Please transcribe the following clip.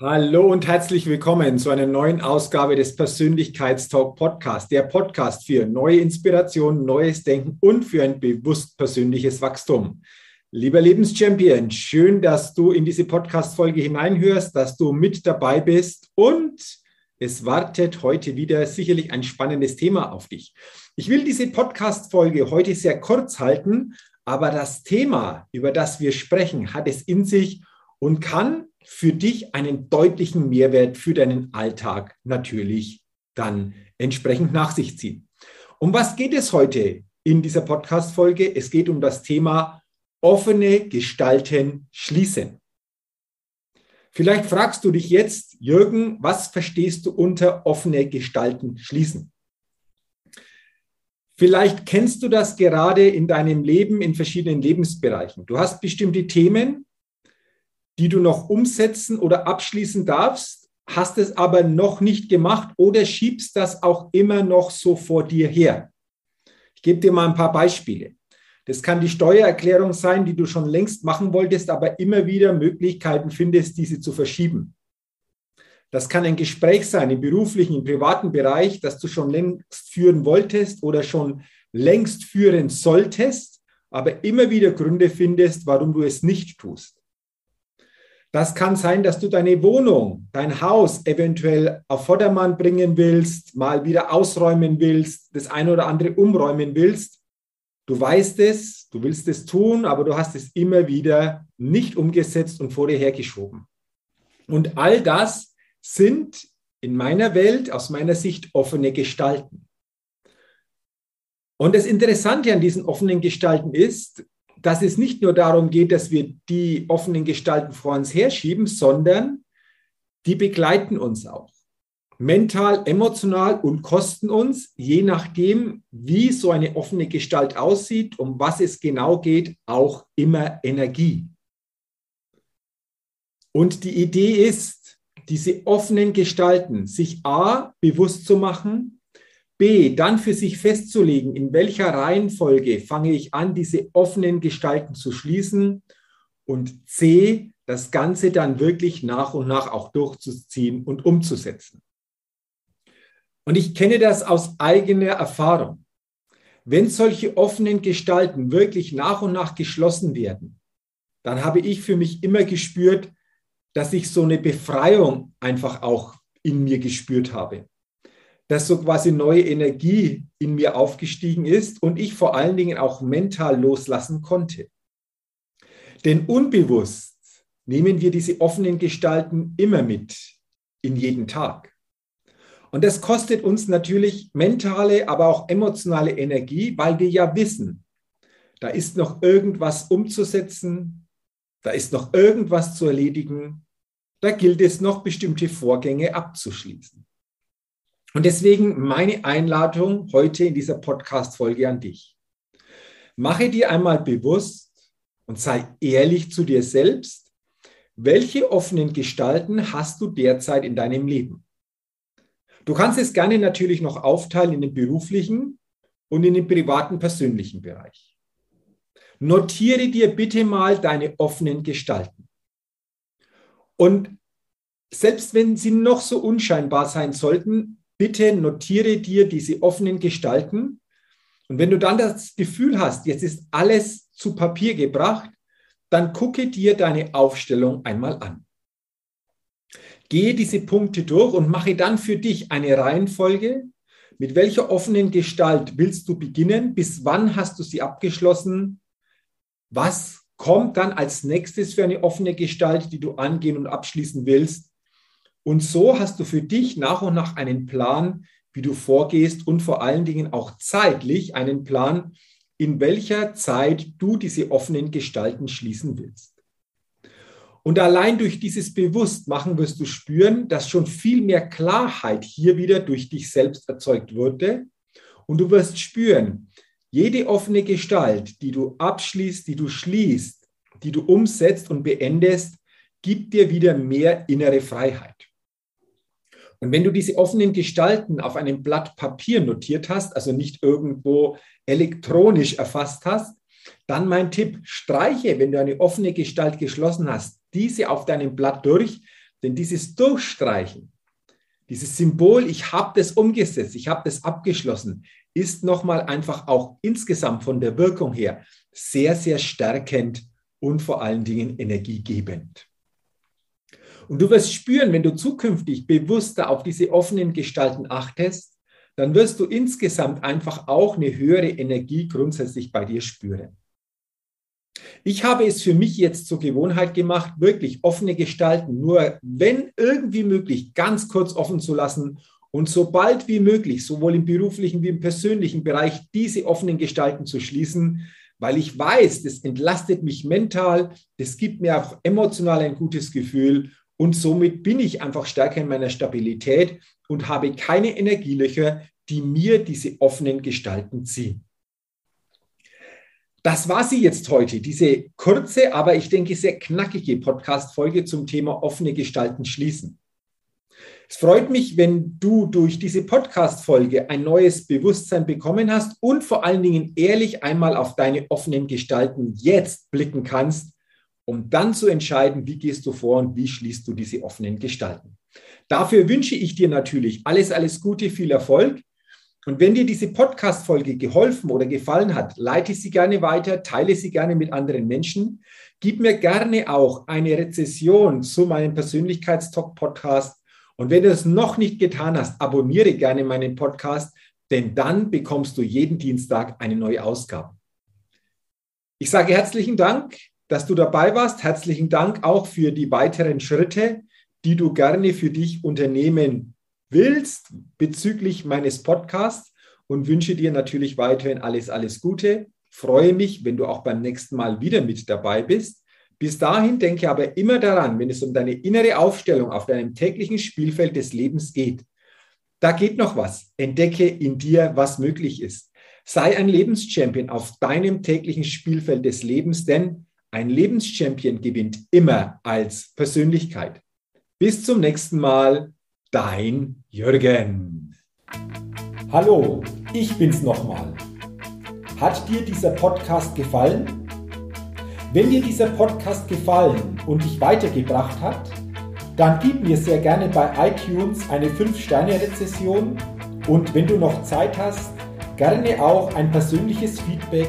Hallo und herzlich willkommen zu einer neuen Ausgabe des Persönlichkeitstalk Podcast, der Podcast für neue Inspiration, neues Denken und für ein bewusst persönliches Wachstum. Lieber Lebenschampion, schön, dass du in diese Podcast-Folge hineinhörst, dass du mit dabei bist und es wartet heute wieder sicherlich ein spannendes Thema auf dich. Ich will diese Podcast-Folge heute sehr kurz halten, aber das Thema, über das wir sprechen, hat es in sich und kann für dich einen deutlichen Mehrwert für deinen Alltag natürlich dann entsprechend nach sich ziehen. Um was geht es heute in dieser Podcast-Folge? Es geht um das Thema offene Gestalten schließen. Vielleicht fragst du dich jetzt, Jürgen, was verstehst du unter offene Gestalten schließen? Vielleicht kennst du das gerade in deinem Leben in verschiedenen Lebensbereichen. Du hast bestimmte Themen, die du noch umsetzen oder abschließen darfst, hast es aber noch nicht gemacht oder schiebst das auch immer noch so vor dir her. Ich gebe dir mal ein paar Beispiele. Das kann die Steuererklärung sein, die du schon längst machen wolltest, aber immer wieder Möglichkeiten findest, diese zu verschieben. Das kann ein Gespräch sein im beruflichen, im privaten Bereich, das du schon längst führen wolltest oder schon längst führen solltest, aber immer wieder Gründe findest, warum du es nicht tust. Das kann sein, dass du deine Wohnung, dein Haus eventuell auf Vordermann bringen willst, mal wieder ausräumen willst, das eine oder andere umräumen willst. Du weißt es, du willst es tun, aber du hast es immer wieder nicht umgesetzt und vor dir hergeschoben. Und all das sind in meiner Welt, aus meiner Sicht, offene Gestalten. Und das Interessante an diesen offenen Gestalten ist, dass es nicht nur darum geht, dass wir die offenen Gestalten vor uns herschieben, sondern die begleiten uns auch. Mental, emotional und kosten uns, je nachdem, wie so eine offene Gestalt aussieht, um was es genau geht, auch immer Energie. Und die Idee ist, diese offenen Gestalten sich A bewusst zu machen, B, dann für sich festzulegen, in welcher Reihenfolge fange ich an, diese offenen Gestalten zu schließen. Und C, das Ganze dann wirklich nach und nach auch durchzuziehen und umzusetzen. Und ich kenne das aus eigener Erfahrung. Wenn solche offenen Gestalten wirklich nach und nach geschlossen werden, dann habe ich für mich immer gespürt, dass ich so eine Befreiung einfach auch in mir gespürt habe dass so quasi neue Energie in mir aufgestiegen ist und ich vor allen Dingen auch mental loslassen konnte. Denn unbewusst nehmen wir diese offenen Gestalten immer mit in jeden Tag. Und das kostet uns natürlich mentale, aber auch emotionale Energie, weil wir ja wissen, da ist noch irgendwas umzusetzen, da ist noch irgendwas zu erledigen, da gilt es noch bestimmte Vorgänge abzuschließen. Und deswegen meine Einladung heute in dieser Podcast-Folge an dich. Mache dir einmal bewusst und sei ehrlich zu dir selbst, welche offenen Gestalten hast du derzeit in deinem Leben? Du kannst es gerne natürlich noch aufteilen in den beruflichen und in den privaten, persönlichen Bereich. Notiere dir bitte mal deine offenen Gestalten. Und selbst wenn sie noch so unscheinbar sein sollten, bitte notiere dir diese offenen Gestalten. Und wenn du dann das Gefühl hast, jetzt ist alles zu Papier gebracht, dann gucke dir deine Aufstellung einmal an. Gehe diese Punkte durch und mache dann für dich eine Reihenfolge, Mit welcher offenen Gestalt willst du beginnen? Bis wann hast du sie abgeschlossen? Was kommt dann als nächstes für eine offene Gestalt, die du angehen und abschließen willst? Und so hast du für dich nach und nach einen Plan, wie du vorgehst und vor allen Dingen auch zeitlich einen Plan, in welcher Zeit du diese offenen Gestalten schließen willst. Und allein durch dieses Bewusstmachen wirst du spüren, dass schon viel mehr Klarheit hier wieder durch dich selbst erzeugt wurde. Und du wirst spüren, jede offene Gestalt, die du abschließt, die du schließt, die du umsetzt und beendest, gibt dir wieder mehr innere Freiheit. Und wenn du diese offenen Gestalten auf einem Blatt Papier notiert hast, also nicht irgendwo elektronisch erfasst hast, dann mein Tipp, streiche, wenn du eine offene Gestalt geschlossen hast, diese auf deinem Blatt durch, denn dieses Durchstreichen, dieses Symbol, ich habe das umgesetzt, ich habe das abgeschlossen, ist nochmal einfach auch insgesamt von der Wirkung her sehr, sehr stärkend und vor allen Dingen energiegebend. Und du wirst spüren, wenn du zukünftig bewusster auf diese offenen Gestalten achtest, dann wirst du insgesamt einfach auch eine höhere Energie grundsätzlich bei dir spüren. Ich habe es für mich jetzt zur Gewohnheit gemacht, wirklich offene Gestalten nur, wenn irgendwie möglich, ganz kurz offen zu lassen und sobald wie möglich, sowohl im beruflichen wie im persönlichen Bereich, diese offenen Gestalten zu schließen, weil ich weiß, das entlastet mich mental, das gibt mir auch emotional ein gutes Gefühl und somit bin ich einfach stärker in meiner Stabilität und habe keine Energielöcher, die mir diese offenen Gestalten ziehen. Das war sie jetzt heute, diese kurze, aber ich denke sehr knackige Podcast-Folge zum Thema offene Gestalten schließen. Es freut mich, wenn du durch diese Podcast-Folge ein neues Bewusstsein bekommen hast und vor allen Dingen ehrlich einmal auf deine offenen Gestalten jetzt blicken kannst um dann zu entscheiden, wie gehst du vor und wie schließt du diese offenen Gestalten. Dafür wünsche ich dir natürlich alles, alles Gute, viel Erfolg. Und wenn dir diese Podcast-Folge geholfen oder gefallen hat, leite sie gerne weiter, teile sie gerne mit anderen Menschen. Gib mir gerne auch eine Rezession zu meinem Persönlichkeitstalk-Podcast. Und wenn du es noch nicht getan hast, abonniere gerne meinen Podcast, denn dann bekommst du jeden Dienstag eine neue Ausgabe. Ich sage herzlichen Dank dass du dabei warst. Herzlichen Dank auch für die weiteren Schritte, die du gerne für dich unternehmen willst bezüglich meines Podcasts und wünsche dir natürlich weiterhin alles, alles Gute. Freue mich, wenn du auch beim nächsten Mal wieder mit dabei bist. Bis dahin denke aber immer daran, wenn es um deine innere Aufstellung auf deinem täglichen Spielfeld des Lebens geht. Da geht noch was. Entdecke in dir, was möglich ist. Sei ein Lebenschampion auf deinem täglichen Spielfeld des Lebens, denn ein Lebenschampion gewinnt immer als Persönlichkeit. Bis zum nächsten Mal, dein Jürgen. Hallo, ich bin's nochmal. Hat dir dieser Podcast gefallen? Wenn dir dieser Podcast gefallen und dich weitergebracht hat, dann gib mir sehr gerne bei iTunes eine 5-Sterne-Rezession und wenn du noch Zeit hast, gerne auch ein persönliches Feedback